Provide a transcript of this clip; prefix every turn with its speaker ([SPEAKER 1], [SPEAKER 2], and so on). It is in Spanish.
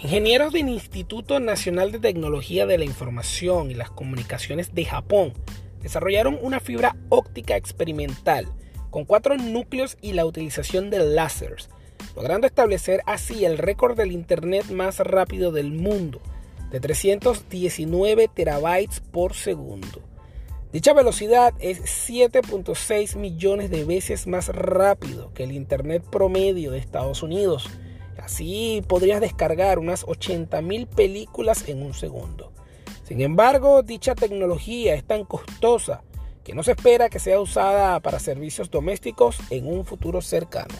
[SPEAKER 1] Ingenieros del Instituto Nacional de Tecnología de la Información y las Comunicaciones de Japón desarrollaron una fibra óptica experimental con cuatro núcleos y la utilización de láseres, logrando establecer así el récord del Internet más rápido del mundo, de 319 terabytes por segundo. Dicha velocidad es 7.6 millones de veces más rápido que el Internet promedio de Estados Unidos Así podrías descargar unas 80.000 películas en un segundo. Sin embargo, dicha tecnología es tan costosa que no se espera que sea usada para servicios domésticos en un futuro cercano.